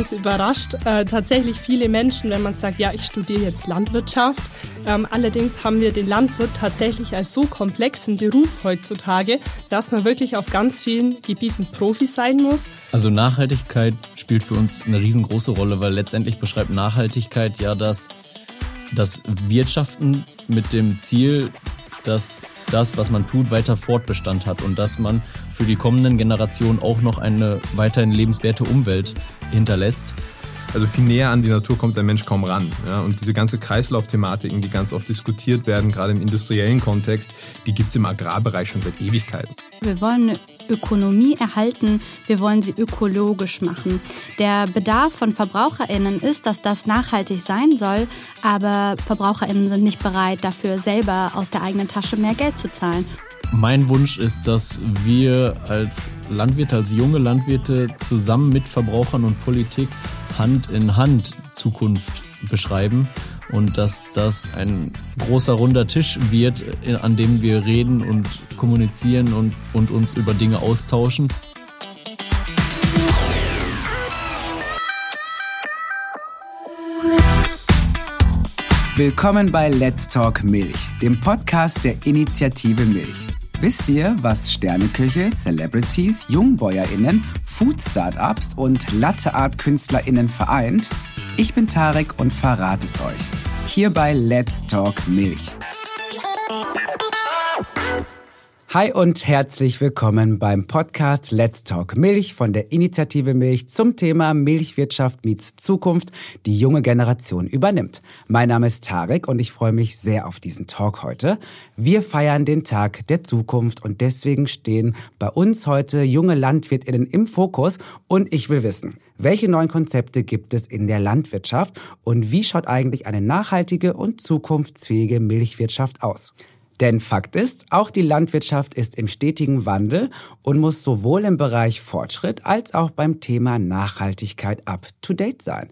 Es überrascht äh, tatsächlich viele Menschen, wenn man sagt, ja, ich studiere jetzt Landwirtschaft. Ähm, allerdings haben wir den Landwirt tatsächlich als so komplexen Beruf heutzutage, dass man wirklich auf ganz vielen Gebieten Profi sein muss. Also Nachhaltigkeit spielt für uns eine riesengroße Rolle, weil letztendlich beschreibt Nachhaltigkeit ja das, das Wirtschaften mit dem Ziel, dass das, was man tut, weiter Fortbestand hat und dass man für die kommenden Generationen auch noch eine weiterhin lebenswerte Umwelt hinterlässt. Also viel näher an die Natur kommt der Mensch kaum ran. Ja? Und diese ganze Kreislaufthematiken, die ganz oft diskutiert werden, gerade im industriellen Kontext, die gibt's im Agrarbereich schon seit Ewigkeiten. Wir wollen Ökonomie erhalten, wir wollen sie ökologisch machen. Der Bedarf von Verbraucherinnen ist, dass das nachhaltig sein soll, aber Verbraucherinnen sind nicht bereit, dafür selber aus der eigenen Tasche mehr Geld zu zahlen. Mein Wunsch ist, dass wir als Landwirte, als junge Landwirte zusammen mit Verbrauchern und Politik Hand in Hand Zukunft beschreiben und dass das ein großer runder Tisch wird, an dem wir reden und kommunizieren und, und uns über Dinge austauschen. Willkommen bei Let's Talk Milch, dem Podcast der Initiative Milch. Wisst ihr, was Sterneköche, Celebrities, JungbäuerInnen, Food-Startups und Latte-Art-KünstlerInnen vereint? Ich bin Tarek und verrate es euch. Hier bei Let's Talk Milch. Hi und herzlich willkommen beim Podcast Let's Talk Milch von der Initiative Milch zum Thema Milchwirtschaft meets Zukunft, die junge Generation übernimmt. Mein Name ist Tarek und ich freue mich sehr auf diesen Talk heute. Wir feiern den Tag der Zukunft und deswegen stehen bei uns heute junge Landwirtinnen im Fokus und ich will wissen, welche neuen Konzepte gibt es in der Landwirtschaft und wie schaut eigentlich eine nachhaltige und zukunftsfähige Milchwirtschaft aus? Denn Fakt ist, auch die Landwirtschaft ist im stetigen Wandel und muss sowohl im Bereich Fortschritt als auch beim Thema Nachhaltigkeit up-to-date sein.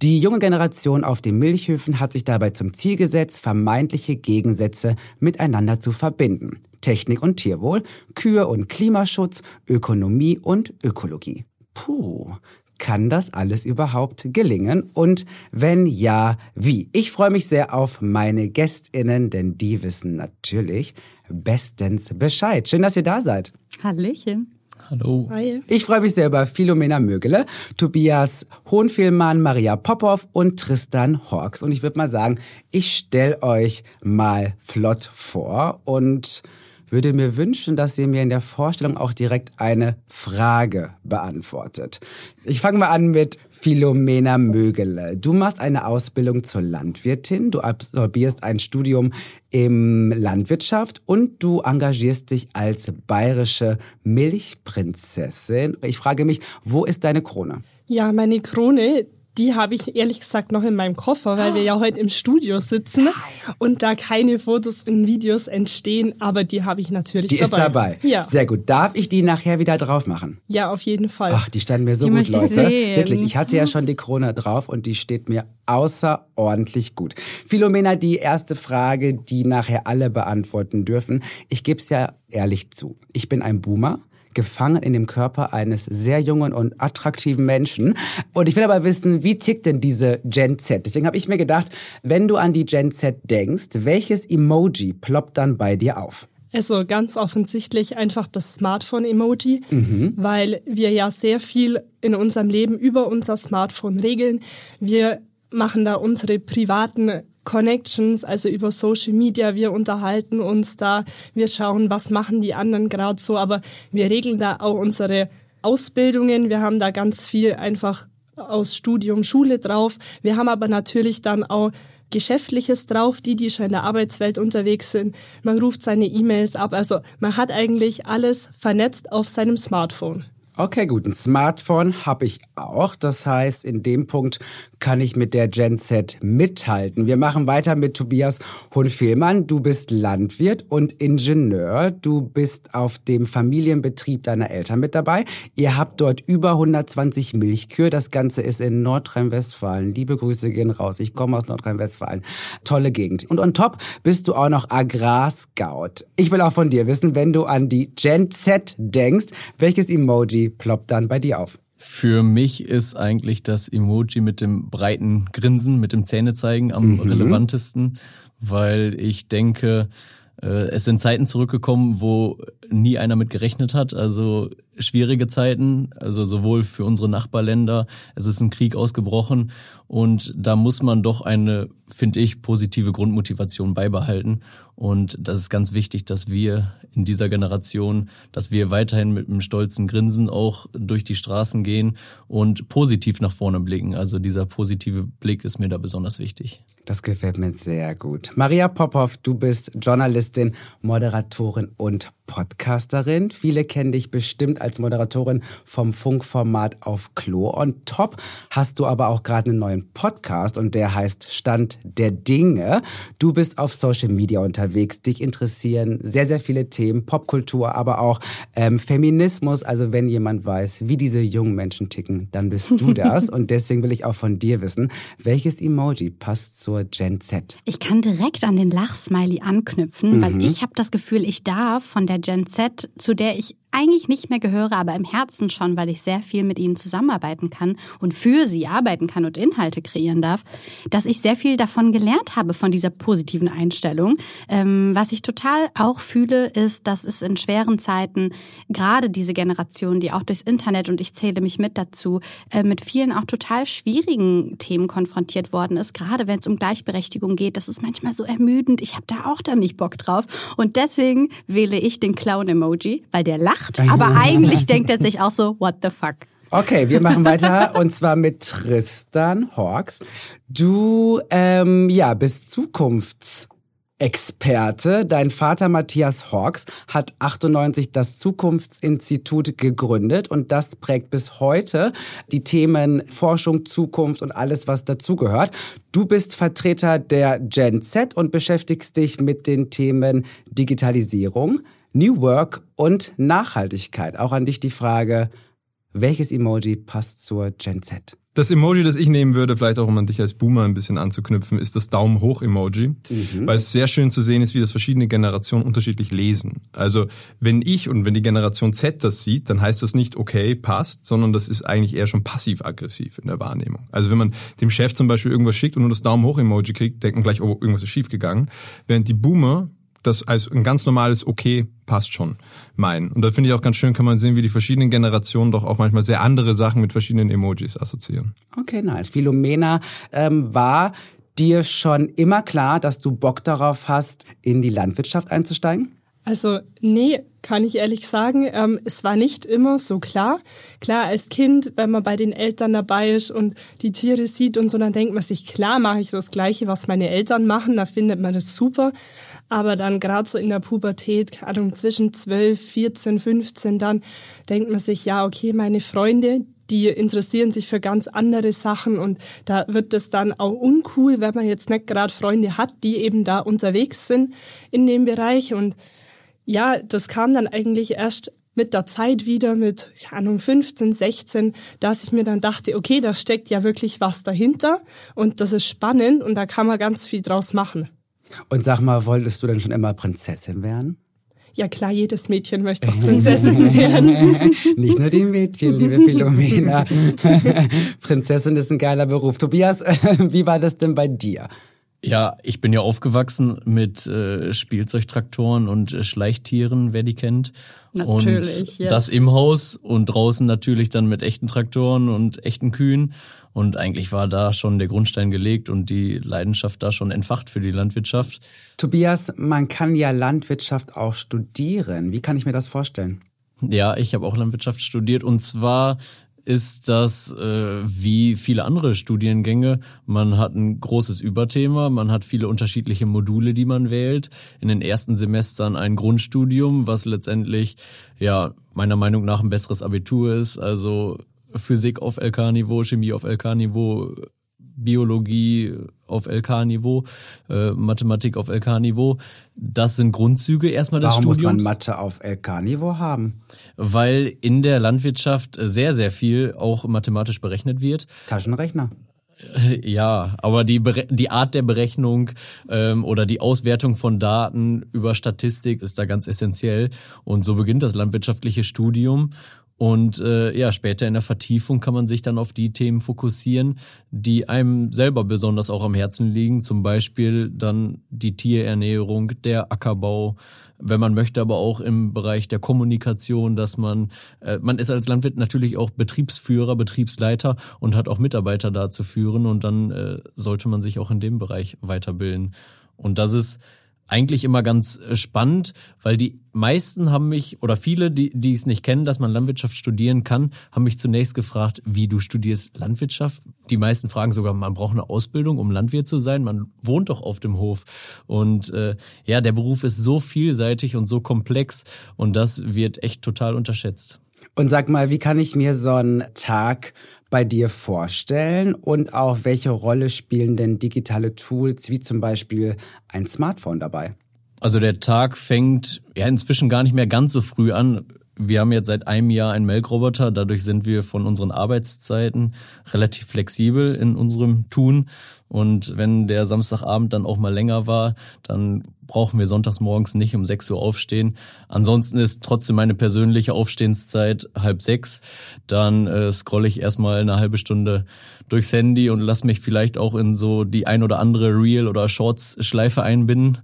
Die junge Generation auf den Milchhöfen hat sich dabei zum Ziel gesetzt, vermeintliche Gegensätze miteinander zu verbinden. Technik und Tierwohl, Kühe und Klimaschutz, Ökonomie und Ökologie. Puh, kann das alles überhaupt gelingen? Und wenn ja, wie? Ich freue mich sehr auf meine Gästinnen, denn die wissen natürlich bestens Bescheid. Schön, dass ihr da seid. Hallöchen. Hallo. Hi. Ich freue mich sehr über Philomena Mögele, Tobias Hohenfehlmann, Maria Popov und Tristan Horks. Und ich würde mal sagen, ich stelle euch mal flott vor und würde mir wünschen, dass ihr mir in der Vorstellung auch direkt eine Frage beantwortet. Ich fange mal an mit Philomena Mögele. Du machst eine Ausbildung zur Landwirtin, du absolvierst ein Studium im Landwirtschaft und du engagierst dich als bayerische Milchprinzessin. Ich frage mich, wo ist deine Krone? Ja, meine Krone, die habe ich ehrlich gesagt noch in meinem Koffer, weil wir ja heute im Studio sitzen und da keine Fotos und Videos entstehen, aber die habe ich natürlich Die dabei. ist dabei. Ja. Sehr gut. Darf ich die nachher wieder drauf machen? Ja, auf jeden Fall. Ach, die standen mir so Die gut, Leute. sehen. Wirklich, ich hatte ja schon die Krone drauf und die steht mir außerordentlich gut. Philomena, die erste Frage, die nachher alle beantworten dürfen. Ich gebe es ja ehrlich zu. Ich bin ein Boomer gefangen in dem Körper eines sehr jungen und attraktiven Menschen. Und ich will aber wissen, wie tickt denn diese Gen Z? Deswegen habe ich mir gedacht, wenn du an die Gen Z denkst, welches Emoji ploppt dann bei dir auf? Also ganz offensichtlich einfach das Smartphone-Emoji, weil wir ja sehr viel in unserem Leben über unser Smartphone regeln. Wir machen da unsere privaten Connections, also über Social Media. Wir unterhalten uns da, wir schauen, was machen die anderen gerade so, aber wir regeln da auch unsere Ausbildungen. Wir haben da ganz viel einfach aus Studium, Schule drauf. Wir haben aber natürlich dann auch Geschäftliches drauf, die, die schon in der Arbeitswelt unterwegs sind. Man ruft seine E-Mails ab. Also man hat eigentlich alles vernetzt auf seinem Smartphone. Okay, gut. Ein Smartphone habe ich auch. Das heißt, in dem Punkt kann ich mit der Gen Z mithalten. Wir machen weiter mit Tobias Hohenfehlmann. Du bist Landwirt und Ingenieur. Du bist auf dem Familienbetrieb deiner Eltern mit dabei. Ihr habt dort über 120 Milchkühe. Das Ganze ist in Nordrhein-Westfalen. Liebe Grüße gehen raus. Ich komme aus Nordrhein-Westfalen. Tolle Gegend. Und on top bist du auch noch Agrarscout. Ich will auch von dir wissen, wenn du an die Gen Z denkst, welches Emoji ploppt dann bei dir auf? Für mich ist eigentlich das Emoji mit dem breiten Grinsen, mit dem Zähnezeigen am mhm. relevantesten, weil ich denke, äh, es sind Zeiten zurückgekommen, wo nie einer mit gerechnet hat. Also schwierige Zeiten, also sowohl für unsere Nachbarländer, es ist ein Krieg ausgebrochen und da muss man doch eine, finde ich, positive Grundmotivation beibehalten. Und das ist ganz wichtig, dass wir in dieser Generation, dass wir weiterhin mit einem stolzen Grinsen auch durch die Straßen gehen und positiv nach vorne blicken. Also dieser positive Blick ist mir da besonders wichtig. Das gefällt mir sehr gut. Maria Popov, du bist Journalistin, Moderatorin und Podcasterin. Viele kennen dich bestimmt als Moderatorin vom Funkformat auf Klo on Top. Hast du aber auch gerade einen neuen Podcast und der heißt Stand der Dinge. Du bist auf Social Media unterwegs. Dich interessieren sehr, sehr viele Themen, Popkultur, aber auch ähm, Feminismus. Also wenn jemand weiß, wie diese jungen Menschen ticken, dann bist du das. und deswegen will ich auch von dir wissen, welches Emoji passt zur Gen Z? Ich kann direkt an den Lachsmiley anknüpfen, mhm. weil ich habe das Gefühl, ich darf von der Gen Z, zu der ich eigentlich nicht mehr gehöre, aber im Herzen schon, weil ich sehr viel mit ihnen zusammenarbeiten kann und für sie arbeiten kann und Inhalte kreieren darf, dass ich sehr viel davon gelernt habe, von dieser positiven Einstellung. Ähm, was ich total auch fühle, ist, dass es in schweren Zeiten gerade diese Generation, die auch durchs Internet, und ich zähle mich mit dazu, äh, mit vielen auch total schwierigen Themen konfrontiert worden ist, gerade wenn es um Gleichberechtigung geht. Das ist manchmal so ermüdend. Ich habe da auch dann nicht Bock drauf. Und deswegen wähle ich den Clown-Emoji, weil der lacht lacht, aber eigentlich denkt er sich auch so, what the fuck. Okay, wir machen weiter und zwar mit Tristan Hawks. Du ähm, ja bist Zukunfts Experte. Dein Vater Matthias Hawks hat 98 das Zukunftsinstitut gegründet und das prägt bis heute die Themen Forschung, Zukunft und alles, was dazugehört. Du bist Vertreter der Gen Z und beschäftigst dich mit den Themen Digitalisierung, New Work und Nachhaltigkeit. Auch an dich die Frage, welches Emoji passt zur Gen Z? Das Emoji, das ich nehmen würde, vielleicht auch um an dich als Boomer ein bisschen anzuknüpfen, ist das Daumen hoch Emoji, mhm. weil es sehr schön zu sehen ist, wie das verschiedene Generationen unterschiedlich lesen. Also wenn ich und wenn die Generation Z das sieht, dann heißt das nicht okay, passt, sondern das ist eigentlich eher schon passiv-aggressiv in der Wahrnehmung. Also wenn man dem Chef zum Beispiel irgendwas schickt und nur das Daumen hoch Emoji kriegt, denkt man gleich, oh, irgendwas ist schiefgegangen. Während die Boomer das als ein ganz normales Okay passt schon meinen. Und da finde ich auch ganz schön, kann man sehen, wie die verschiedenen Generationen doch auch manchmal sehr andere Sachen mit verschiedenen Emojis assoziieren. Okay, nice. Philomena ähm, war dir schon immer klar, dass du Bock darauf hast, in die Landwirtschaft einzusteigen? Also nee, kann ich ehrlich sagen. Ähm, es war nicht immer so klar. Klar, als Kind, wenn man bei den Eltern dabei ist und die Tiere sieht und so, dann denkt man sich, klar mache ich das Gleiche, was meine Eltern machen, da findet man das super. Aber dann gerade so in der Pubertät, keine Ahnung, zwischen 12, 14, 15, dann denkt man sich, ja, okay, meine Freunde, die interessieren sich für ganz andere Sachen und da wird es dann auch uncool, wenn man jetzt nicht gerade Freunde hat, die eben da unterwegs sind in dem Bereich und ja, das kam dann eigentlich erst mit der Zeit wieder, mit, keine Ahnung, 15, 16, dass ich mir dann dachte, okay, da steckt ja wirklich was dahinter und das ist spannend und da kann man ganz viel draus machen. Und sag mal, wolltest du denn schon immer Prinzessin werden? Ja klar, jedes Mädchen möchte doch Prinzessin werden. Nicht nur die Mädchen, liebe Philomena. Prinzessin ist ein geiler Beruf. Tobias, wie war das denn bei dir? Ja, ich bin ja aufgewachsen mit äh, Spielzeugtraktoren und äh, Schleichtieren, wer die kennt. Natürlich, und yes. das im Haus und draußen natürlich dann mit echten Traktoren und echten Kühen. Und eigentlich war da schon der Grundstein gelegt und die Leidenschaft da schon entfacht für die Landwirtschaft. Tobias, man kann ja Landwirtschaft auch studieren. Wie kann ich mir das vorstellen? Ja, ich habe auch Landwirtschaft studiert und zwar ist das äh, wie viele andere Studiengänge. Man hat ein großes Überthema, man hat viele unterschiedliche Module, die man wählt. In den ersten Semestern ein Grundstudium, was letztendlich ja meiner Meinung nach ein besseres Abitur ist. Also Physik auf LK-Niveau, Chemie auf LK-Niveau, Biologie auf LK-Niveau, äh, Mathematik auf LK-Niveau. Das sind Grundzüge erstmal des Warum Studiums. Warum muss man Mathe auf LK-Niveau haben? Weil in der Landwirtschaft sehr, sehr viel auch mathematisch berechnet wird. Taschenrechner. Äh, ja, aber die, die Art der Berechnung ähm, oder die Auswertung von Daten über Statistik ist da ganz essentiell. Und so beginnt das landwirtschaftliche Studium. Und äh, ja, später in der Vertiefung kann man sich dann auf die Themen fokussieren, die einem selber besonders auch am Herzen liegen. Zum Beispiel dann die Tierernährung, der Ackerbau, wenn man möchte, aber auch im Bereich der Kommunikation, dass man, äh, man ist als Landwirt natürlich auch Betriebsführer, Betriebsleiter und hat auch Mitarbeiter da zu führen und dann äh, sollte man sich auch in dem Bereich weiterbilden. Und das ist eigentlich immer ganz äh, spannend, weil die meisten haben mich, oder viele, die, die es nicht kennen, dass man Landwirtschaft studieren kann, haben mich zunächst gefragt, wie du studierst Landwirtschaft. Die meisten fragen sogar, man braucht eine Ausbildung, um Landwirt zu sein. Man wohnt doch auf dem Hof. Und äh, ja, der Beruf ist so vielseitig und so komplex und das wird echt total unterschätzt. Und sag mal, wie kann ich mir so einen Tag bei dir vorstellen und auch welche Rolle spielen denn digitale Tools wie zum Beispiel ein Smartphone dabei? Also der Tag fängt ja inzwischen gar nicht mehr ganz so früh an. Wir haben jetzt seit einem Jahr einen Melkroboter, dadurch sind wir von unseren Arbeitszeiten relativ flexibel in unserem Tun. Und wenn der Samstagabend dann auch mal länger war, dann brauchen wir sonntags morgens nicht um 6 Uhr aufstehen. Ansonsten ist trotzdem meine persönliche Aufstehenszeit halb sechs. Dann äh, scrolle ich erstmal eine halbe Stunde durchs Handy und lass mich vielleicht auch in so die ein oder andere Reel- oder Shorts-Schleife einbinden.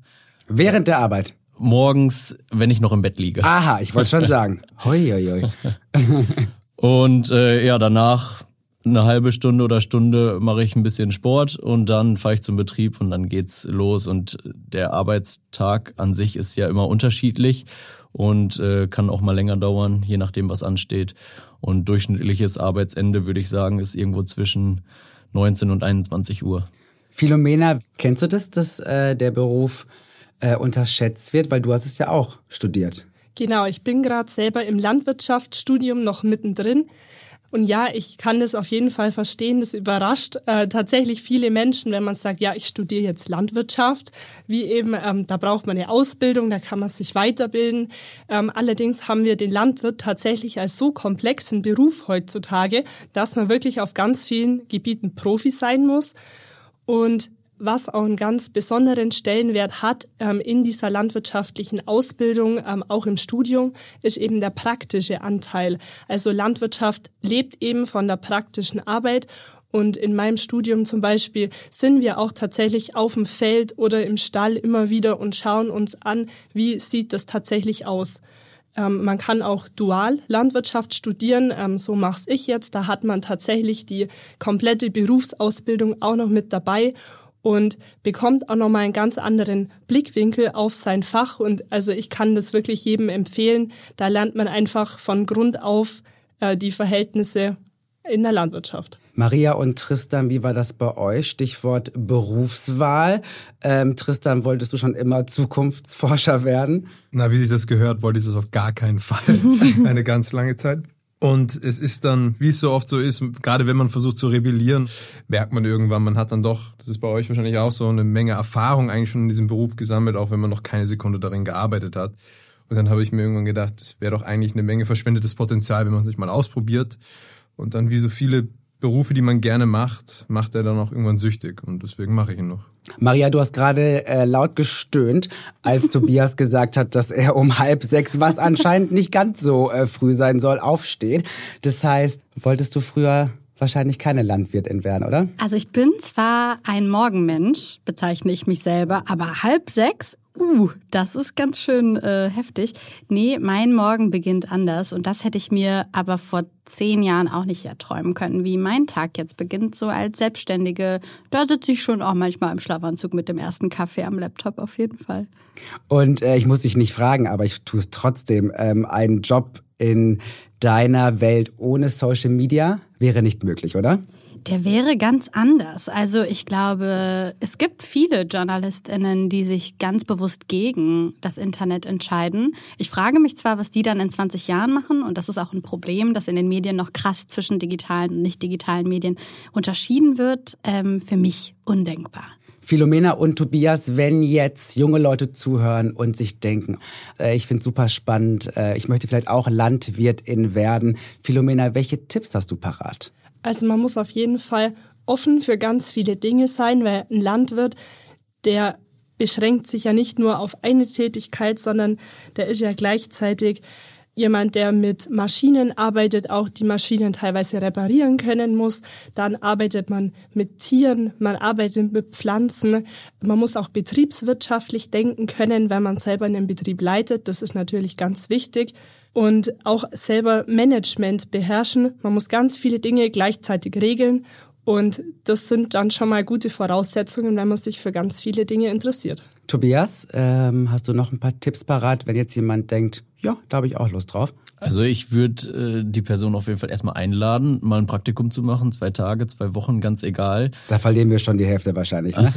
Während der Arbeit? Morgens, wenn ich noch im Bett liege. Aha, ich wollte schon sagen. Hoi, hoi, hoi. und äh, ja, danach eine halbe Stunde oder Stunde mache ich ein bisschen Sport und dann fahre ich zum Betrieb und dann geht's los. Und der Arbeitstag an sich ist ja immer unterschiedlich und äh, kann auch mal länger dauern, je nachdem, was ansteht. Und durchschnittliches Arbeitsende, würde ich sagen, ist irgendwo zwischen 19 und 21 Uhr. Philomena, kennst du das, dass äh, der Beruf äh, unterschätzt wird? Weil du hast es ja auch studiert. Genau, ich bin gerade selber im Landwirtschaftsstudium noch mittendrin. Und ja, ich kann das auf jeden Fall verstehen. Das überrascht äh, tatsächlich viele Menschen, wenn man sagt, ja, ich studiere jetzt Landwirtschaft. Wie eben, ähm, da braucht man eine Ausbildung, da kann man sich weiterbilden. Ähm, allerdings haben wir den Landwirt tatsächlich als so komplexen Beruf heutzutage, dass man wirklich auf ganz vielen Gebieten Profi sein muss. Und was auch einen ganz besonderen Stellenwert hat ähm, in dieser landwirtschaftlichen Ausbildung, ähm, auch im Studium, ist eben der praktische Anteil. Also Landwirtschaft lebt eben von der praktischen Arbeit und in meinem Studium zum Beispiel sind wir auch tatsächlich auf dem Feld oder im Stall immer wieder und schauen uns an, wie sieht das tatsächlich aus. Ähm, man kann auch dual Landwirtschaft studieren, ähm, so mache ich jetzt. Da hat man tatsächlich die komplette Berufsausbildung auch noch mit dabei und bekommt auch nochmal einen ganz anderen Blickwinkel auf sein Fach. Und also ich kann das wirklich jedem empfehlen. Da lernt man einfach von Grund auf äh, die Verhältnisse in der Landwirtschaft. Maria und Tristan, wie war das bei euch? Stichwort Berufswahl. Ähm, Tristan, wolltest du schon immer Zukunftsforscher werden? Na, wie sich das gehört, wollte ich das auf gar keinen Fall. Eine ganz lange Zeit. Und es ist dann, wie es so oft so ist, gerade wenn man versucht zu rebellieren, merkt man irgendwann, man hat dann doch, das ist bei euch wahrscheinlich auch so, eine Menge Erfahrung eigentlich schon in diesem Beruf gesammelt, auch wenn man noch keine Sekunde darin gearbeitet hat. Und dann habe ich mir irgendwann gedacht, es wäre doch eigentlich eine Menge verschwendetes Potenzial, wenn man sich mal ausprobiert. Und dann wie so viele Berufe, die man gerne macht, macht er dann auch irgendwann süchtig. Und deswegen mache ich ihn noch. Maria, du hast gerade äh, laut gestöhnt, als Tobias gesagt hat, dass er um halb sechs, was anscheinend nicht ganz so äh, früh sein soll, aufsteht. Das heißt, wolltest du früher wahrscheinlich keine Landwirtin werden, oder? Also ich bin zwar ein Morgenmensch, bezeichne ich mich selber, aber halb sechs Uh, das ist ganz schön äh, heftig. Nee, mein Morgen beginnt anders und das hätte ich mir aber vor zehn Jahren auch nicht erträumen können, wie mein Tag jetzt beginnt, so als Selbstständige. Da sitze ich schon auch manchmal im Schlafanzug mit dem ersten Kaffee am Laptop, auf jeden Fall. Und äh, ich muss dich nicht fragen, aber ich tue es trotzdem. Ähm, ein Job in deiner Welt ohne Social Media wäre nicht möglich, oder? Der wäre ganz anders. Also ich glaube, es gibt viele Journalistinnen, die sich ganz bewusst gegen das Internet entscheiden. Ich frage mich zwar, was die dann in 20 Jahren machen, und das ist auch ein Problem, dass in den Medien noch krass zwischen digitalen und nicht digitalen Medien unterschieden wird. Ähm, für mich undenkbar. Philomena und Tobias, wenn jetzt junge Leute zuhören und sich denken, äh, ich finde super spannend, äh, ich möchte vielleicht auch Landwirtin werden. Philomena, welche Tipps hast du parat? Also man muss auf jeden Fall offen für ganz viele Dinge sein, weil ein Landwirt, der beschränkt sich ja nicht nur auf eine Tätigkeit, sondern der ist ja gleichzeitig jemand, der mit Maschinen arbeitet, auch die Maschinen teilweise reparieren können muss. Dann arbeitet man mit Tieren, man arbeitet mit Pflanzen. Man muss auch betriebswirtschaftlich denken können, wenn man selber einen Betrieb leitet. Das ist natürlich ganz wichtig. Und auch selber Management beherrschen. Man muss ganz viele Dinge gleichzeitig regeln. Und das sind dann schon mal gute Voraussetzungen, wenn man sich für ganz viele Dinge interessiert. Tobias, ähm, hast du noch ein paar Tipps parat, wenn jetzt jemand denkt, ja, da habe ich auch Lust drauf? Also ich würde äh, die Person auf jeden Fall erstmal einladen, mal ein Praktikum zu machen, zwei Tage, zwei Wochen, ganz egal. Da verlieren wir schon die Hälfte wahrscheinlich. Ne?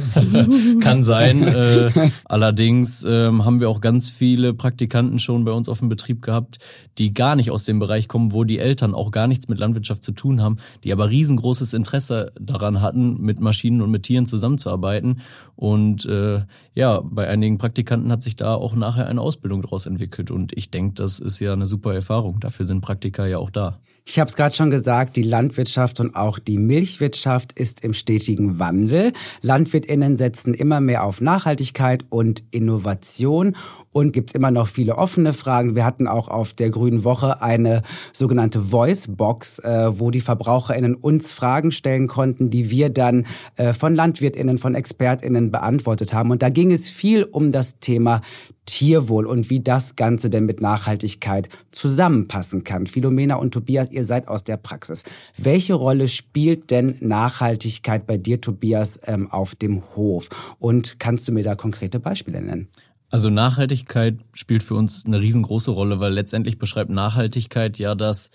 Kann sein. Äh, allerdings ähm, haben wir auch ganz viele Praktikanten schon bei uns auf dem Betrieb gehabt, die gar nicht aus dem Bereich kommen, wo die Eltern auch gar nichts mit Landwirtschaft zu tun haben, die aber riesengroßes Interesse daran hatten, mit Maschinen und mit Tieren zusammenzuarbeiten. Und äh, ja, bei einigen Praktikanten hat sich da auch nachher eine Ausbildung daraus entwickelt. Und ich denke, das ist ja eine super Erfahrung. Dafür sind Praktika ja auch da. Ich habe es gerade schon gesagt, die Landwirtschaft und auch die Milchwirtschaft ist im stetigen Wandel. Landwirtinnen setzen immer mehr auf Nachhaltigkeit und Innovation und gibt's immer noch viele offene Fragen. Wir hatten auch auf der Grünen Woche eine sogenannte Voice Box, äh, wo die Verbraucherinnen uns Fragen stellen konnten, die wir dann äh, von Landwirtinnen, von Expertinnen beantwortet haben. Und da ging es viel um das Thema Tierwohl und wie das Ganze denn mit Nachhaltigkeit zusammenpassen kann. Philomena und Tobias, ihr seid aus der Praxis. Welche Rolle spielt denn Nachhaltigkeit bei dir, Tobias, ähm, auf dem Hof? Und kannst du mir da konkrete Beispiele nennen? Also Nachhaltigkeit spielt für uns eine riesengroße Rolle, weil letztendlich beschreibt Nachhaltigkeit ja das,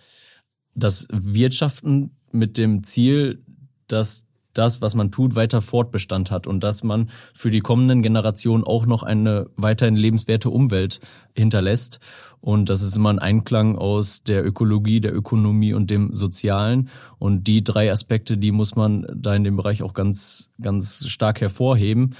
das Wirtschaften mit dem Ziel, dass das, was man tut, weiter Fortbestand hat und dass man für die kommenden Generationen auch noch eine weiterhin lebenswerte Umwelt hinterlässt. Und das ist immer ein Einklang aus der Ökologie, der Ökonomie und dem Sozialen. Und die drei Aspekte, die muss man da in dem Bereich auch ganz, ganz stark hervorheben.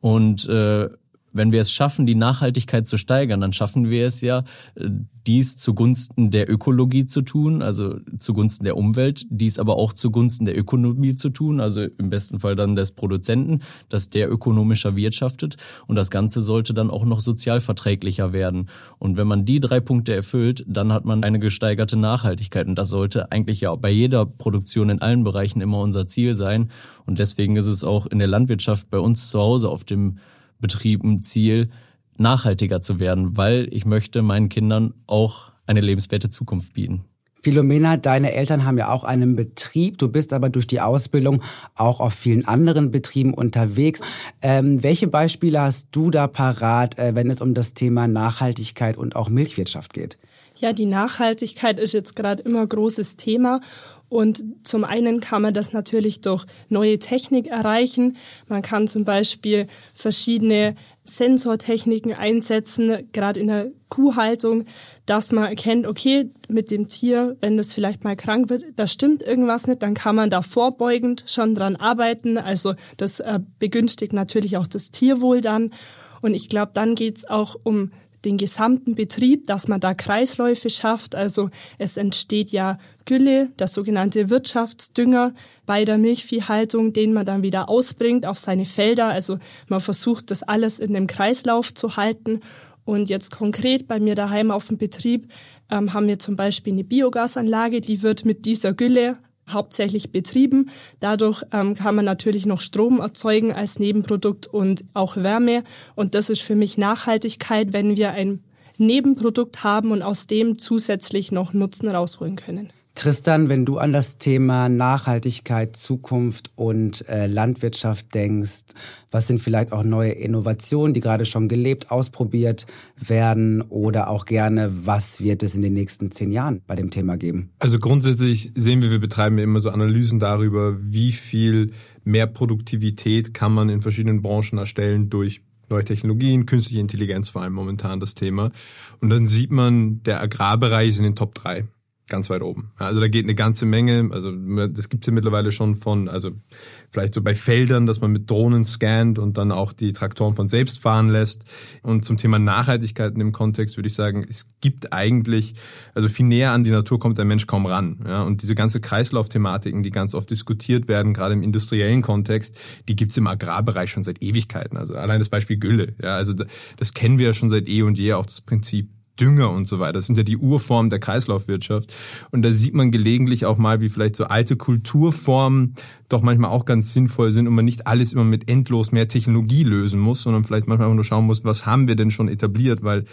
Und äh, wenn wir es schaffen, die Nachhaltigkeit zu steigern, dann schaffen wir es ja, äh, dies zugunsten der Ökologie zu tun, also zugunsten der Umwelt, dies aber auch zugunsten der Ökonomie zu tun, also im besten Fall dann des Produzenten, dass der ökonomischer wirtschaftet. Und das Ganze sollte dann auch noch sozial verträglicher werden. Und wenn man die drei Punkte erfüllt, dann hat man eine gesteigerte Nachhaltigkeit. Und das sollte eigentlich ja bei jeder Produktion in allen Bereichen immer unser Ziel sein. Und deswegen ist es auch in der Landwirtschaft bei uns zu Hause auf dem Betrieben Ziel, nachhaltiger zu werden, weil ich möchte meinen Kindern auch eine lebenswerte Zukunft bieten. Philomena, deine Eltern haben ja auch einen Betrieb. Du bist aber durch die Ausbildung auch auf vielen anderen Betrieben unterwegs. Ähm, welche Beispiele hast du da parat, äh, wenn es um das Thema Nachhaltigkeit und auch Milchwirtschaft geht? Ja, die Nachhaltigkeit ist jetzt gerade immer großes Thema und zum einen kann man das natürlich durch neue Technik erreichen. Man kann zum Beispiel verschiedene Sensortechniken einsetzen, gerade in der Kuhhaltung, dass man erkennt, okay, mit dem Tier, wenn das vielleicht mal krank wird, da stimmt irgendwas nicht, dann kann man da vorbeugend schon dran arbeiten. Also das äh, begünstigt natürlich auch das Tierwohl dann. Und ich glaube, dann geht's auch um den gesamten Betrieb, dass man da Kreisläufe schafft. Also es entsteht ja Gülle, der sogenannte Wirtschaftsdünger bei der Milchviehhaltung, den man dann wieder ausbringt auf seine Felder. Also man versucht das alles in dem Kreislauf zu halten. Und jetzt konkret bei mir daheim auf dem Betrieb ähm, haben wir zum Beispiel eine Biogasanlage, die wird mit dieser Gülle hauptsächlich betrieben. Dadurch ähm, kann man natürlich noch Strom erzeugen als Nebenprodukt und auch Wärme. Und das ist für mich Nachhaltigkeit, wenn wir ein Nebenprodukt haben und aus dem zusätzlich noch Nutzen rausholen können. Tristan, wenn du an das Thema Nachhaltigkeit, Zukunft und äh, Landwirtschaft denkst, was sind vielleicht auch neue Innovationen, die gerade schon gelebt, ausprobiert werden oder auch gerne, was wird es in den nächsten zehn Jahren bei dem Thema geben? Also grundsätzlich sehen wir, wir betreiben immer so Analysen darüber, wie viel mehr Produktivität kann man in verschiedenen Branchen erstellen durch neue Technologien, künstliche Intelligenz vor allem momentan das Thema. Und dann sieht man, der Agrarbereich ist in den Top drei ganz weit oben. Also da geht eine ganze Menge. Also das gibt's ja mittlerweile schon von, also vielleicht so bei Feldern, dass man mit Drohnen scannt und dann auch die Traktoren von selbst fahren lässt. Und zum Thema Nachhaltigkeit in dem Kontext würde ich sagen, es gibt eigentlich, also viel näher an die Natur kommt der Mensch kaum ran. Ja, und diese ganze Kreislaufthematiken, die ganz oft diskutiert werden, gerade im industriellen Kontext, die gibt's im Agrarbereich schon seit Ewigkeiten. Also allein das Beispiel Gülle. Ja, also das kennen wir ja schon seit eh und je, auch das Prinzip Dünger und so weiter. Das sind ja die Urformen der Kreislaufwirtschaft. Und da sieht man gelegentlich auch mal, wie vielleicht so alte Kulturformen doch manchmal auch ganz sinnvoll sind und man nicht alles immer mit endlos mehr Technologie lösen muss, sondern vielleicht manchmal auch nur schauen muss, was haben wir denn schon etabliert, weil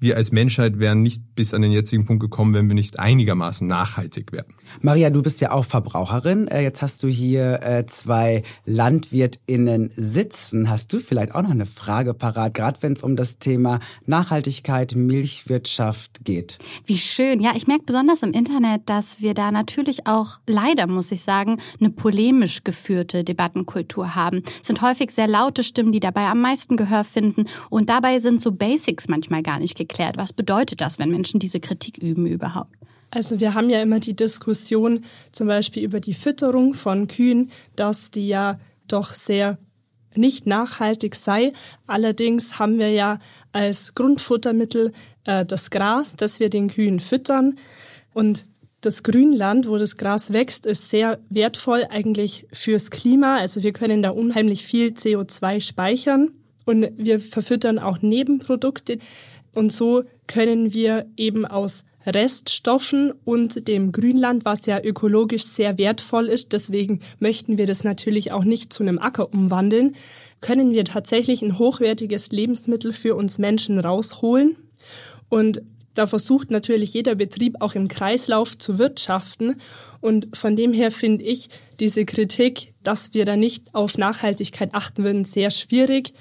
wir als Menschheit wären nicht bis an den jetzigen Punkt gekommen, wenn wir nicht einigermaßen nachhaltig wären. Maria, du bist ja auch Verbraucherin. Äh, jetzt hast du hier äh, zwei LandwirtInnen sitzen. Hast du vielleicht auch noch eine Frage parat, gerade wenn es um das Thema Nachhaltigkeit, Milchwirtschaft geht? Wie schön. Ja, ich merke besonders im Internet, dass wir da natürlich auch leider, muss ich sagen, eine polemisch geführte Debattenkultur haben. Es sind häufig sehr laute Stimmen, die dabei am meisten Gehör finden. Und dabei sind so Basics manchmal gar nicht geklärt. Was bedeutet das, wenn Menschen diese Kritik üben überhaupt? Also wir haben ja immer die Diskussion zum Beispiel über die Fütterung von Kühen, dass die ja doch sehr nicht nachhaltig sei. Allerdings haben wir ja als Grundfuttermittel äh, das Gras, das wir den Kühen füttern. Und das Grünland, wo das Gras wächst, ist sehr wertvoll eigentlich fürs Klima. Also wir können da unheimlich viel CO2 speichern und wir verfüttern auch Nebenprodukte. Und so können wir eben aus Reststoffen und dem Grünland, was ja ökologisch sehr wertvoll ist, deswegen möchten wir das natürlich auch nicht zu einem Acker umwandeln, können wir tatsächlich ein hochwertiges Lebensmittel für uns Menschen rausholen. Und da versucht natürlich jeder Betrieb auch im Kreislauf zu wirtschaften. Und von dem her finde ich diese Kritik, dass wir da nicht auf Nachhaltigkeit achten würden, sehr schwierig,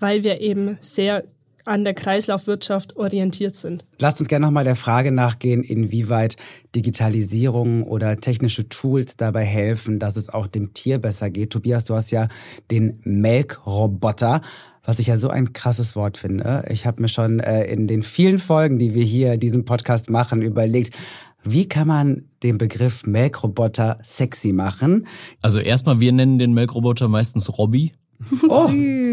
weil wir eben sehr an der Kreislaufwirtschaft orientiert sind. Lasst uns gerne nochmal der Frage nachgehen, inwieweit Digitalisierung oder technische Tools dabei helfen, dass es auch dem Tier besser geht. Tobias, du hast ja den Melkroboter was ich ja so ein krasses Wort finde. Ich habe mir schon äh, in den vielen Folgen, die wir hier diesen Podcast machen, überlegt, wie kann man den Begriff Melkroboter sexy machen? Also erstmal, wir nennen den Melkroboter meistens Robby. Oh, süß.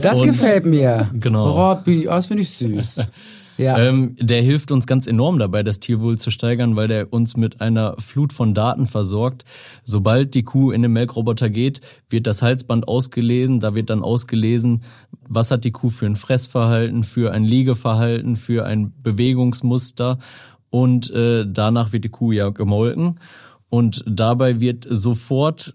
Das und, gefällt mir. Genau. Robby, oh, das finde ich süß. Ja. Ähm, der hilft uns ganz enorm dabei, das Tierwohl zu steigern, weil der uns mit einer Flut von Daten versorgt. Sobald die Kuh in den Melkroboter geht, wird das Halsband ausgelesen. Da wird dann ausgelesen, was hat die Kuh für ein Fressverhalten, für ein Liegeverhalten, für ein Bewegungsmuster. Und äh, danach wird die Kuh ja gemolken. Und dabei wird sofort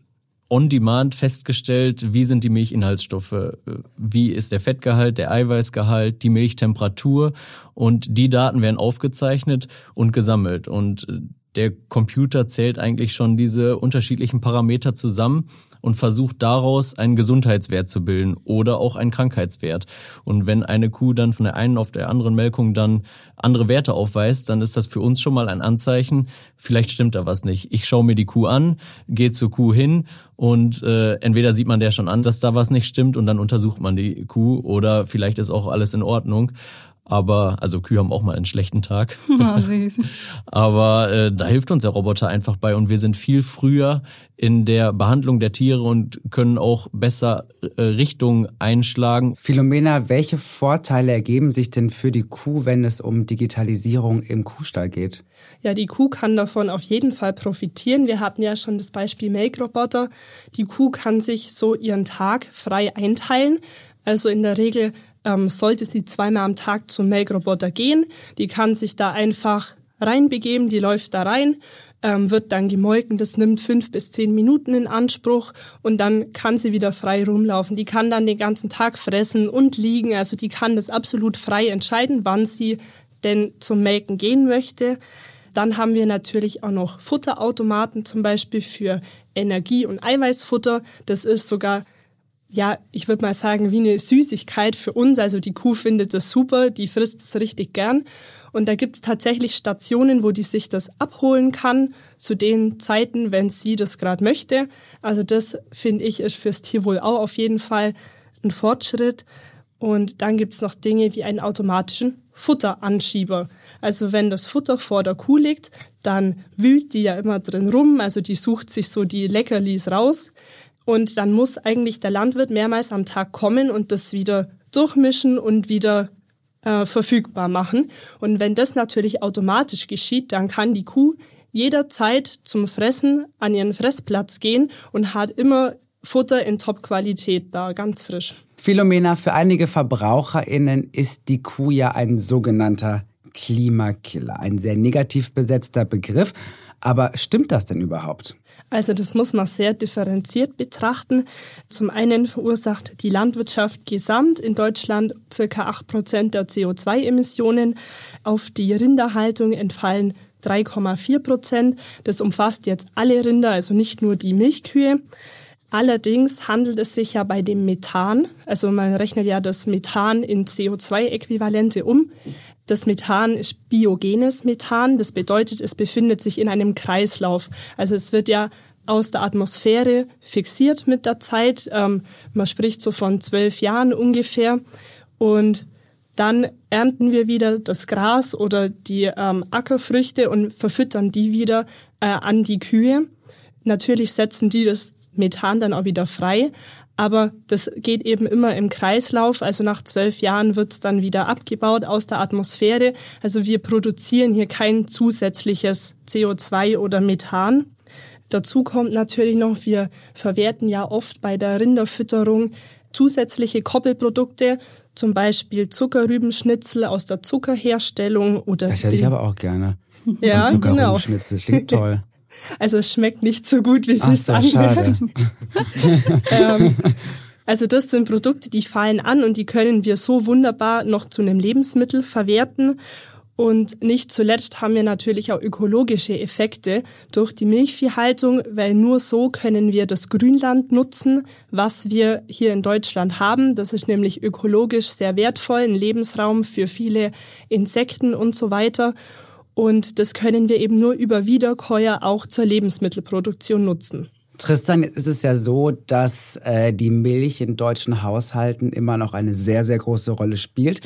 on demand festgestellt, wie sind die Milchinhaltsstoffe, wie ist der Fettgehalt, der Eiweißgehalt, die Milchtemperatur und die Daten werden aufgezeichnet und gesammelt. Und der Computer zählt eigentlich schon diese unterschiedlichen Parameter zusammen und versucht daraus einen Gesundheitswert zu bilden oder auch einen Krankheitswert. Und wenn eine Kuh dann von der einen auf der anderen Melkung dann andere Werte aufweist, dann ist das für uns schon mal ein Anzeichen, vielleicht stimmt da was nicht. Ich schaue mir die Kuh an, gehe zur Kuh hin und äh, entweder sieht man der schon an, dass da was nicht stimmt und dann untersucht man die Kuh oder vielleicht ist auch alles in Ordnung. Aber, also Kühe haben auch mal einen schlechten Tag. Oh, süß. Aber äh, da hilft uns der Roboter einfach bei und wir sind viel früher in der Behandlung der Tiere und können auch besser äh, Richtungen einschlagen. Philomena, welche Vorteile ergeben sich denn für die Kuh, wenn es um Digitalisierung im Kuhstall geht? Ja, die Kuh kann davon auf jeden Fall profitieren. Wir hatten ja schon das Beispiel Melkroboter. Die Kuh kann sich so ihren Tag frei einteilen. Also in der Regel ähm, sollte sie zweimal am Tag zum Melkroboter gehen. Die kann sich da einfach reinbegeben, die läuft da rein, ähm, wird dann gemolken. Das nimmt fünf bis zehn Minuten in Anspruch und dann kann sie wieder frei rumlaufen. Die kann dann den ganzen Tag fressen und liegen. Also die kann das absolut frei entscheiden, wann sie denn zum Melken gehen möchte. Dann haben wir natürlich auch noch Futterautomaten, zum Beispiel für Energie- und Eiweißfutter. Das ist sogar ja, ich würde mal sagen, wie eine Süßigkeit für uns. Also die Kuh findet das super, die frisst es richtig gern. Und da gibt es tatsächlich Stationen, wo die sich das abholen kann, zu den Zeiten, wenn sie das gerade möchte. Also das, finde ich, ist fürs Tierwohl auch auf jeden Fall ein Fortschritt. Und dann gibt's noch Dinge wie einen automatischen Futteranschieber. Also wenn das Futter vor der Kuh liegt, dann wühlt die ja immer drin rum, also die sucht sich so die Leckerlis raus. Und dann muss eigentlich der Landwirt mehrmals am Tag kommen und das wieder durchmischen und wieder äh, verfügbar machen. Und wenn das natürlich automatisch geschieht, dann kann die Kuh jederzeit zum Fressen an ihren Fressplatz gehen und hat immer Futter in Top-Qualität da, ganz frisch. Philomena, für einige VerbraucherInnen ist die Kuh ja ein sogenannter Klimakiller. Ein sehr negativ besetzter Begriff. Aber stimmt das denn überhaupt? Also das muss man sehr differenziert betrachten. Zum einen verursacht die Landwirtschaft gesamt in Deutschland circa acht Prozent der CO2-Emissionen. Auf die Rinderhaltung entfallen 3,4 Prozent. Das umfasst jetzt alle Rinder, also nicht nur die Milchkühe. Allerdings handelt es sich ja bei dem Methan, also man rechnet ja das Methan in CO2-Äquivalente um. Das Methan ist biogenes Methan. Das bedeutet, es befindet sich in einem Kreislauf. Also es wird ja aus der Atmosphäre fixiert mit der Zeit. Ähm, man spricht so von zwölf Jahren ungefähr. Und dann ernten wir wieder das Gras oder die ähm, Ackerfrüchte und verfüttern die wieder äh, an die Kühe. Natürlich setzen die das Methan dann auch wieder frei, aber das geht eben immer im Kreislauf. Also nach zwölf Jahren wird es dann wieder abgebaut aus der Atmosphäre. Also wir produzieren hier kein zusätzliches CO2 oder Methan. Dazu kommt natürlich noch, wir verwerten ja oft bei der Rinderfütterung zusätzliche Koppelprodukte, zum Beispiel Zuckerrübenschnitzel aus der Zuckerherstellung oder. Das hätte ich aber auch gerne. Ja, so genau. Zuckerrübenschnitzel, klingt toll. Also es schmeckt nicht so gut, wie es sich so, anhört. ähm, also das sind Produkte, die fallen an und die können wir so wunderbar noch zu einem Lebensmittel verwerten. Und nicht zuletzt haben wir natürlich auch ökologische Effekte durch die Milchviehhaltung, weil nur so können wir das Grünland nutzen, was wir hier in Deutschland haben. Das ist nämlich ökologisch sehr wertvoll, ein Lebensraum für viele Insekten und so weiter. Und das können wir eben nur über Wiederkäuer auch zur Lebensmittelproduktion nutzen. Tristan, jetzt ist es ja so, dass äh, die Milch in deutschen Haushalten immer noch eine sehr, sehr große Rolle spielt.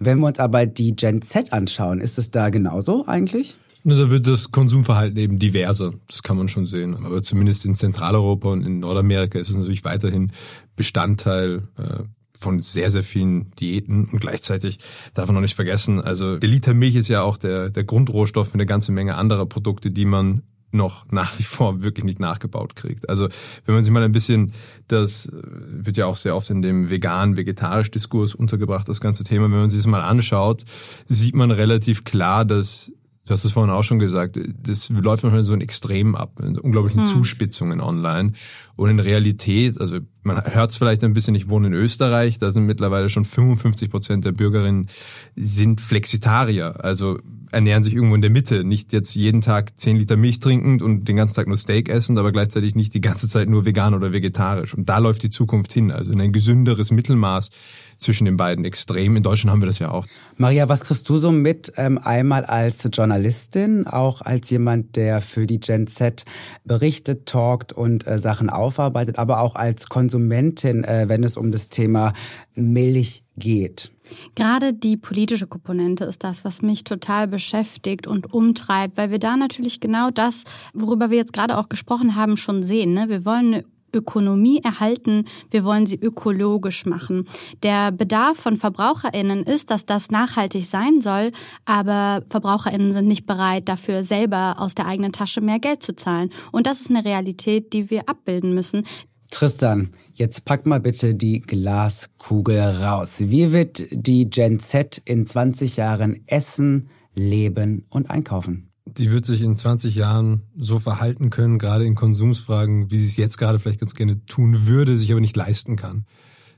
Wenn wir uns aber die Gen Z anschauen, ist es da genauso eigentlich? Da wird das Konsumverhalten eben diverser. Das kann man schon sehen. Aber zumindest in Zentraleuropa und in Nordamerika ist es natürlich weiterhin Bestandteil äh, von sehr, sehr vielen Diäten. Und gleichzeitig darf man noch nicht vergessen, also der Liter Milch ist ja auch der, der Grundrohstoff für eine ganze Menge anderer Produkte, die man noch nach wie vor wirklich nicht nachgebaut kriegt. Also wenn man sich mal ein bisschen, das wird ja auch sehr oft in dem vegan-vegetarisch Diskurs untergebracht, das ganze Thema, wenn man sich das mal anschaut, sieht man relativ klar, dass Du hast es vorhin auch schon gesagt, das läuft manchmal so in Extremen ab, in unglaublichen Hm. Zuspitzungen online. Und in Realität, also man hört es vielleicht ein bisschen, ich wohne in Österreich, da sind mittlerweile schon 55 Prozent der Bürgerinnen sind Flexitarier, also ernähren sich irgendwo in der Mitte, nicht jetzt jeden Tag 10 Liter Milch trinkend und den ganzen Tag nur Steak essen, aber gleichzeitig nicht die ganze Zeit nur vegan oder vegetarisch. Und da läuft die Zukunft hin, also in ein gesünderes Mittelmaß zwischen den beiden Extremen. In Deutschland haben wir das ja auch. Maria, was kriegst du so mit, ähm, einmal als Journalistin, auch als jemand, der für die Gen Z berichtet, talkt und äh, Sachen aufarbeitet, aber auch als Konsumentin, äh, wenn es um das Thema Milch geht? Gerade die politische Komponente ist das, was mich total beschäftigt und umtreibt, weil wir da natürlich genau das, worüber wir jetzt gerade auch gesprochen haben, schon sehen. Ne? Wir wollen eine Ökonomie erhalten, wir wollen sie ökologisch machen. Der Bedarf von Verbraucherinnen ist, dass das nachhaltig sein soll, aber Verbraucherinnen sind nicht bereit, dafür selber aus der eigenen Tasche mehr Geld zu zahlen. Und das ist eine Realität, die wir abbilden müssen. Tristan, jetzt pack mal bitte die Glaskugel raus. Wie wird die Gen Z in 20 Jahren essen, leben und einkaufen? Die wird sich in 20 Jahren so verhalten können, gerade in Konsumsfragen, wie sie es jetzt gerade vielleicht ganz gerne tun würde, sich aber nicht leisten kann.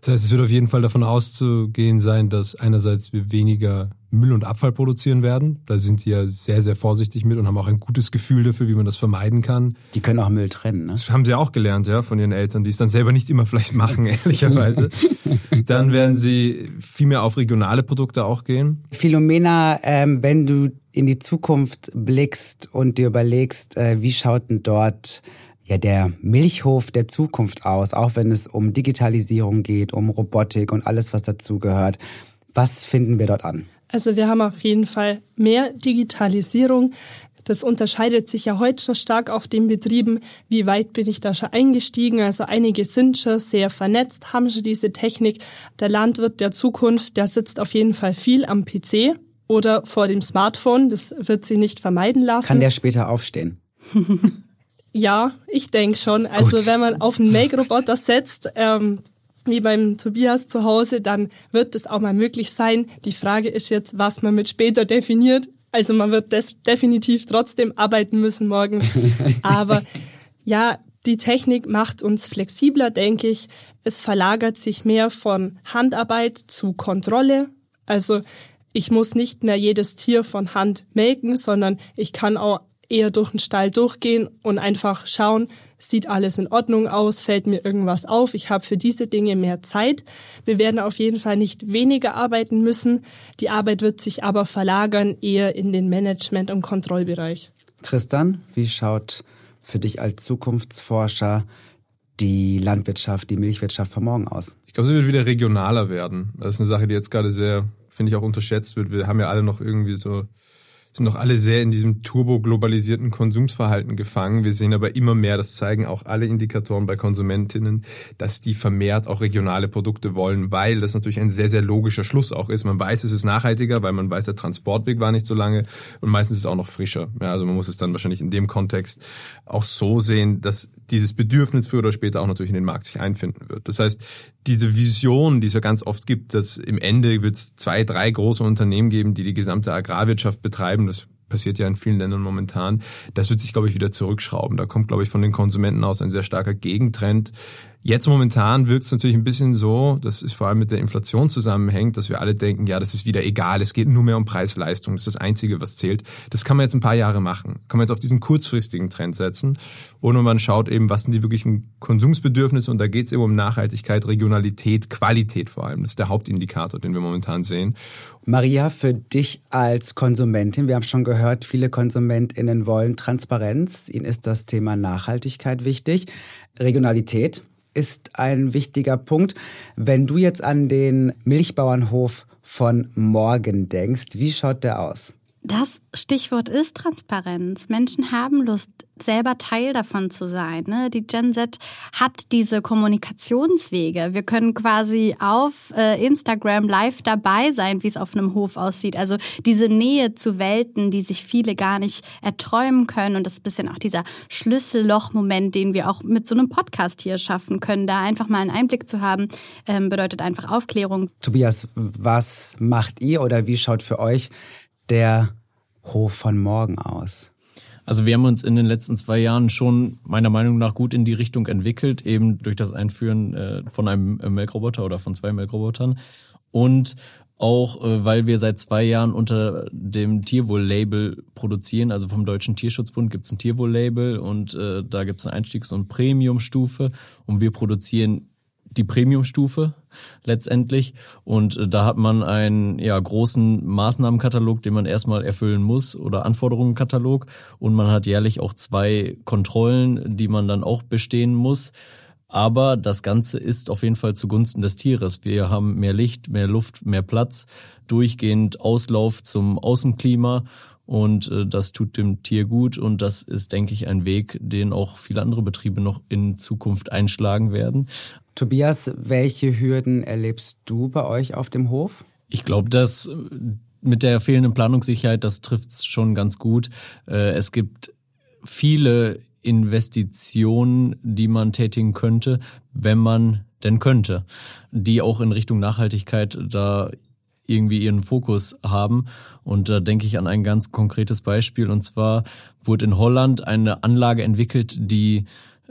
Das heißt, es wird auf jeden Fall davon auszugehen sein, dass einerseits wir weniger Müll und Abfall produzieren werden. Da sind die ja sehr, sehr vorsichtig mit und haben auch ein gutes Gefühl dafür, wie man das vermeiden kann. Die können auch Müll trennen, ne? Das haben sie auch gelernt, ja, von ihren Eltern, die es dann selber nicht immer vielleicht machen, ehrlicherweise. Dann werden sie viel mehr auf regionale Produkte auch gehen. Philomena, ähm, wenn du in die Zukunft blickst und dir überlegst, äh, wie schaut denn dort ja der Milchhof der Zukunft aus, auch wenn es um Digitalisierung geht, um Robotik und alles, was dazu gehört. Was finden wir dort an? Also wir haben auf jeden Fall mehr Digitalisierung. Das unterscheidet sich ja heute schon stark auf den Betrieben. Wie weit bin ich da schon eingestiegen? Also einige sind schon sehr vernetzt, haben schon diese Technik. Der Landwirt der Zukunft, der sitzt auf jeden Fall viel am PC oder vor dem Smartphone. Das wird sich nicht vermeiden lassen. Kann der später aufstehen? Ja, ich denke schon. Also Gut. wenn man auf einen Make-Roboter setzt, ähm, wie beim Tobias zu Hause, dann wird es auch mal möglich sein. Die Frage ist jetzt, was man mit später definiert. Also man wird das definitiv trotzdem arbeiten müssen morgens. Aber ja, die Technik macht uns flexibler, denke ich. Es verlagert sich mehr von Handarbeit zu Kontrolle. Also ich muss nicht mehr jedes Tier von Hand melken, sondern ich kann auch eher durch den Stall durchgehen und einfach schauen, sieht alles in Ordnung aus, fällt mir irgendwas auf, ich habe für diese Dinge mehr Zeit. Wir werden auf jeden Fall nicht weniger arbeiten müssen, die Arbeit wird sich aber verlagern eher in den Management- und Kontrollbereich. Tristan, wie schaut für dich als Zukunftsforscher die Landwirtschaft, die Milchwirtschaft von morgen aus? Ich glaube, sie wird wieder regionaler werden. Das ist eine Sache, die jetzt gerade sehr, finde ich, auch unterschätzt wird. Wir haben ja alle noch irgendwie so sind noch alle sehr in diesem turbo-globalisierten Konsumsverhalten gefangen. Wir sehen aber immer mehr, das zeigen auch alle Indikatoren bei Konsumentinnen, dass die vermehrt auch regionale Produkte wollen, weil das natürlich ein sehr, sehr logischer Schluss auch ist. Man weiß, es ist nachhaltiger, weil man weiß, der Transportweg war nicht so lange und meistens ist es auch noch frischer. Ja, also man muss es dann wahrscheinlich in dem Kontext auch so sehen, dass dieses Bedürfnis früher oder später auch natürlich in den Markt sich einfinden wird. Das heißt, diese Vision, die es ja ganz oft gibt, dass im Ende wird es zwei, drei große Unternehmen geben, die die gesamte Agrarwirtschaft betreiben, das passiert ja in vielen Ländern momentan, das wird sich, glaube ich, wieder zurückschrauben. Da kommt, glaube ich, von den Konsumenten aus ein sehr starker Gegentrend. Jetzt momentan wirkt es natürlich ein bisschen so, dass es vor allem mit der Inflation zusammenhängt, dass wir alle denken, ja, das ist wieder egal, es geht nur mehr um Preis-Leistung, das ist das Einzige, was zählt. Das kann man jetzt ein paar Jahre machen. Kann man jetzt auf diesen kurzfristigen Trend setzen. Und man schaut eben, was sind die wirklichen Konsumsbedürfnisse und da geht es eben um Nachhaltigkeit, Regionalität, Qualität vor allem. Das ist der Hauptindikator, den wir momentan sehen. Maria, für dich als Konsumentin, wir haben schon gehört, viele KonsumentInnen wollen Transparenz. Ihnen ist das Thema Nachhaltigkeit wichtig. Regionalität ist ein wichtiger Punkt. Wenn du jetzt an den Milchbauernhof von morgen denkst, wie schaut der aus? Das Stichwort ist Transparenz. Menschen haben Lust, selber Teil davon zu sein. Ne? Die Gen Z hat diese Kommunikationswege. Wir können quasi auf äh, Instagram live dabei sein, wie es auf einem Hof aussieht. Also diese Nähe zu Welten, die sich viele gar nicht erträumen können. Und das ist ein bisschen auch dieser Schlüsselloch-Moment, den wir auch mit so einem Podcast hier schaffen können. Da einfach mal einen Einblick zu haben, ähm, bedeutet einfach Aufklärung. Tobias, was macht ihr oder wie schaut für euch der Hof von morgen aus? Also wir haben uns in den letzten zwei Jahren schon meiner Meinung nach gut in die Richtung entwickelt, eben durch das Einführen äh, von einem äh, Melkroboter oder von zwei Melkrobotern und auch äh, weil wir seit zwei Jahren unter dem Tierwohl-Label produzieren, also vom Deutschen Tierschutzbund gibt es ein Tierwohl-Label und äh, da gibt es eine Einstiegs- und Premiumstufe und wir produzieren die Premium-Stufe letztendlich. Und äh, da hat man einen ja, großen Maßnahmenkatalog, den man erstmal erfüllen muss oder Anforderungenkatalog. Und man hat jährlich auch zwei Kontrollen, die man dann auch bestehen muss. Aber das Ganze ist auf jeden Fall zugunsten des Tieres. Wir haben mehr Licht, mehr Luft, mehr Platz, durchgehend Auslauf zum Außenklima und äh, das tut dem Tier gut und das ist, denke ich, ein Weg, den auch viele andere Betriebe noch in Zukunft einschlagen werden. Tobias, welche Hürden erlebst du bei euch auf dem Hof? Ich glaube, dass mit der fehlenden Planungssicherheit, das trifft schon ganz gut. Äh, es gibt viele Investitionen, die man tätigen könnte, wenn man denn könnte, die auch in Richtung Nachhaltigkeit da irgendwie ihren Fokus haben. Und da denke ich an ein ganz konkretes Beispiel. Und zwar wurde in Holland eine Anlage entwickelt, die äh,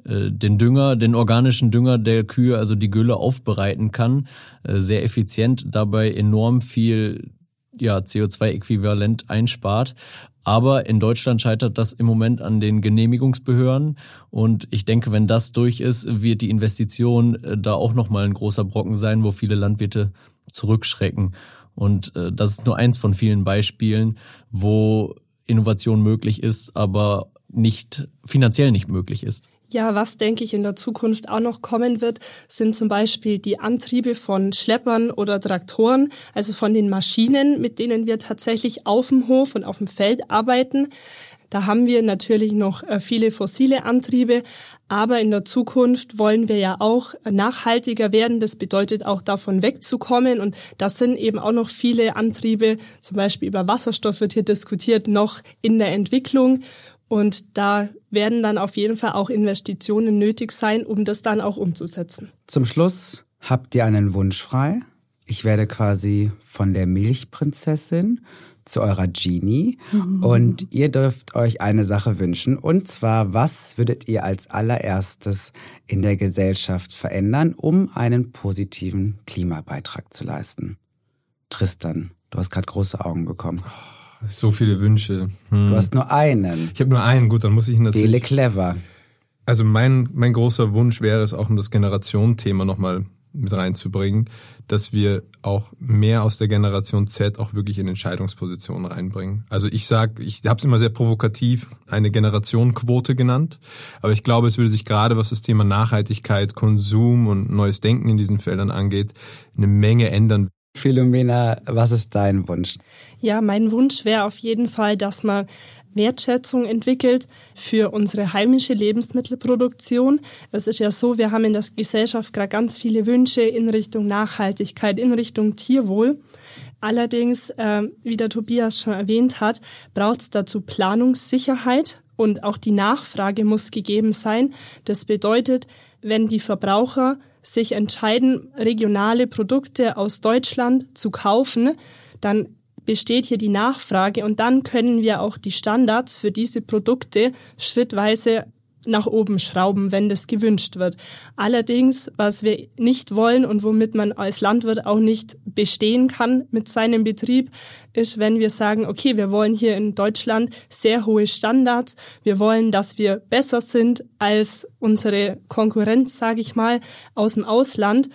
den Dünger, den organischen Dünger der Kühe, also die Gülle aufbereiten kann, äh, sehr effizient, dabei enorm viel ja, CO2-Äquivalent einspart. Aber in Deutschland scheitert das im Moment an den Genehmigungsbehörden. Und ich denke, wenn das durch ist, wird die Investition äh, da auch nochmal ein großer Brocken sein, wo viele Landwirte zurückschrecken. Und das ist nur eins von vielen Beispielen, wo Innovation möglich ist, aber nicht finanziell nicht möglich ist. Ja, was denke ich in der Zukunft auch noch kommen wird, sind zum Beispiel die Antriebe von Schleppern oder Traktoren, also von den Maschinen, mit denen wir tatsächlich auf dem Hof und auf dem Feld arbeiten. Da haben wir natürlich noch äh, viele fossile Antriebe, aber in der Zukunft wollen wir ja auch nachhaltiger werden. Das bedeutet auch davon wegzukommen. Und das sind eben auch noch viele Antriebe, zum Beispiel über Wasserstoff wird hier diskutiert, noch in der Entwicklung. Und da werden dann auf jeden Fall auch Investitionen nötig sein, um das dann auch umzusetzen. Zum Schluss habt ihr einen Wunsch frei? Ich werde quasi von der Milchprinzessin zu eurer Genie mhm. und ihr dürft euch eine Sache wünschen und zwar, was würdet ihr als allererstes in der Gesellschaft verändern, um einen positiven Klimabeitrag zu leisten? Tristan, du hast gerade große Augen bekommen. So viele Wünsche. Hm. Du hast nur einen. Ich habe nur einen, gut, dann muss ich natürlich. Wähle clever. Also mein, mein großer Wunsch wäre es auch, um das Generationenthema nochmal mit reinzubringen, dass wir auch mehr aus der Generation Z auch wirklich in Entscheidungspositionen reinbringen. Also ich sage, ich habe es immer sehr provokativ eine Generationenquote genannt, aber ich glaube, es würde sich gerade, was das Thema Nachhaltigkeit, Konsum und neues Denken in diesen Feldern angeht, eine Menge ändern. Philomena, was ist dein Wunsch? Ja, mein Wunsch wäre auf jeden Fall, dass man Wertschätzung entwickelt für unsere heimische Lebensmittelproduktion. Es ist ja so, wir haben in der Gesellschaft gerade ganz viele Wünsche in Richtung Nachhaltigkeit, in Richtung Tierwohl. Allerdings, äh, wie der Tobias schon erwähnt hat, braucht es dazu Planungssicherheit und auch die Nachfrage muss gegeben sein. Das bedeutet, wenn die Verbraucher sich entscheiden, regionale Produkte aus Deutschland zu kaufen, dann besteht hier die Nachfrage und dann können wir auch die Standards für diese Produkte schrittweise nach oben schrauben, wenn das gewünscht wird. Allerdings, was wir nicht wollen und womit man als Landwirt auch nicht bestehen kann mit seinem Betrieb, ist, wenn wir sagen, okay, wir wollen hier in Deutschland sehr hohe Standards, wir wollen, dass wir besser sind als unsere Konkurrenz, sage ich mal, aus dem Ausland,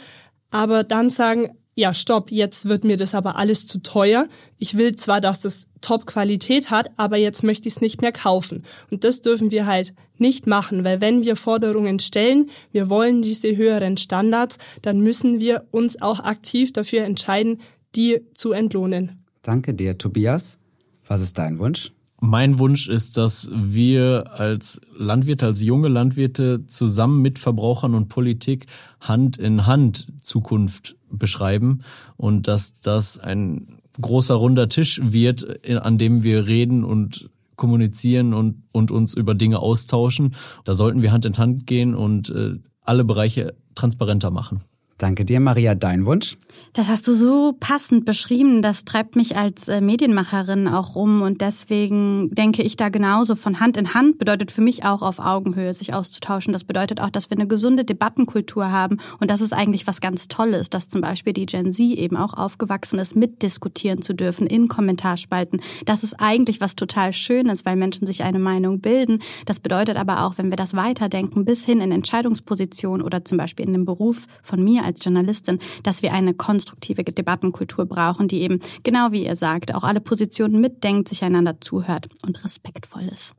aber dann sagen, ja, stopp, jetzt wird mir das aber alles zu teuer. Ich will zwar, dass das Top-Qualität hat, aber jetzt möchte ich es nicht mehr kaufen. Und das dürfen wir halt nicht machen, weil wenn wir Forderungen stellen, wir wollen diese höheren Standards, dann müssen wir uns auch aktiv dafür entscheiden, die zu entlohnen. Danke dir, Tobias. Was ist dein Wunsch? Mein Wunsch ist, dass wir als Landwirte, als junge Landwirte zusammen mit Verbrauchern und Politik Hand in Hand Zukunft beschreiben und dass das ein großer runder Tisch wird, an dem wir reden und kommunizieren und, und uns über Dinge austauschen. Da sollten wir Hand in Hand gehen und äh, alle Bereiche transparenter machen. Danke dir, Maria. Dein Wunsch? Das hast du so passend beschrieben. Das treibt mich als äh, Medienmacherin auch um. Und deswegen denke ich da genauso. Von Hand in Hand bedeutet für mich auch auf Augenhöhe sich auszutauschen. Das bedeutet auch, dass wir eine gesunde Debattenkultur haben. Und das ist eigentlich was ganz Tolles, dass zum Beispiel die Gen Z eben auch aufgewachsen ist, mitdiskutieren zu dürfen in Kommentarspalten. Das ist eigentlich was total Schönes, weil Menschen sich eine Meinung bilden. Das bedeutet aber auch, wenn wir das weiterdenken, bis hin in Entscheidungspositionen oder zum Beispiel in dem Beruf von mir als Journalistin, dass wir eine konstruktive Debattenkultur brauchen, die eben, genau wie ihr sagt, auch alle Positionen mitdenkt, sich einander zuhört und respektvoll ist.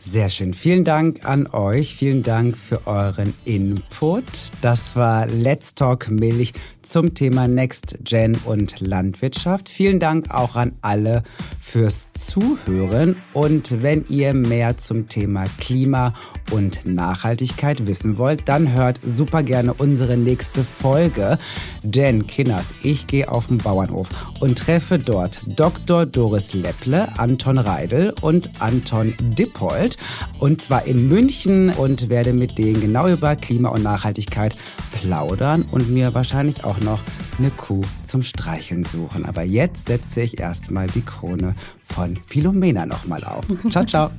Sehr schön. Vielen Dank an euch. Vielen Dank für euren Input. Das war Let's Talk Milch zum Thema Next Gen und Landwirtschaft. Vielen Dank auch an alle fürs Zuhören. Und wenn ihr mehr zum Thema Klima und Nachhaltigkeit wissen wollt, dann hört super gerne unsere nächste Folge. Denn, Kinders, ich gehe auf den Bauernhof und treffe dort Dr. Doris Lepple, Anton Reidel und Anton Dippold. Welt und zwar in München und werde mit denen genau über Klima und Nachhaltigkeit plaudern und mir wahrscheinlich auch noch eine Kuh zum Streicheln suchen. Aber jetzt setze ich erstmal die Krone von Philomena nochmal auf. Ciao, ciao.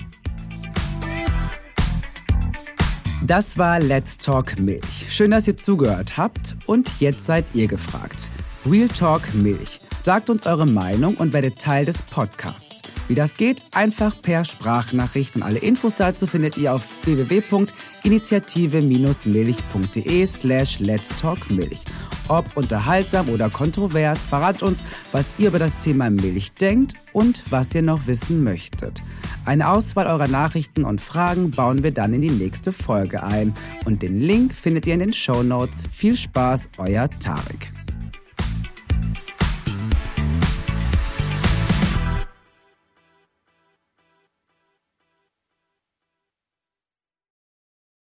Das war Let's Talk Milch. Schön, dass ihr zugehört habt und jetzt seid ihr gefragt. Real Talk Milch. Sagt uns eure Meinung und werdet Teil des Podcasts. Wie das geht? Einfach per Sprachnachricht und alle Infos dazu findet ihr auf www.initiative-milch.de slash let's talk Milch. Ob unterhaltsam oder kontrovers, verrat uns, was ihr über das Thema Milch denkt und was ihr noch wissen möchtet. Eine Auswahl eurer Nachrichten und Fragen bauen wir dann in die nächste Folge ein. Und den Link findet ihr in den Show Notes. Viel Spaß, euer Tarek.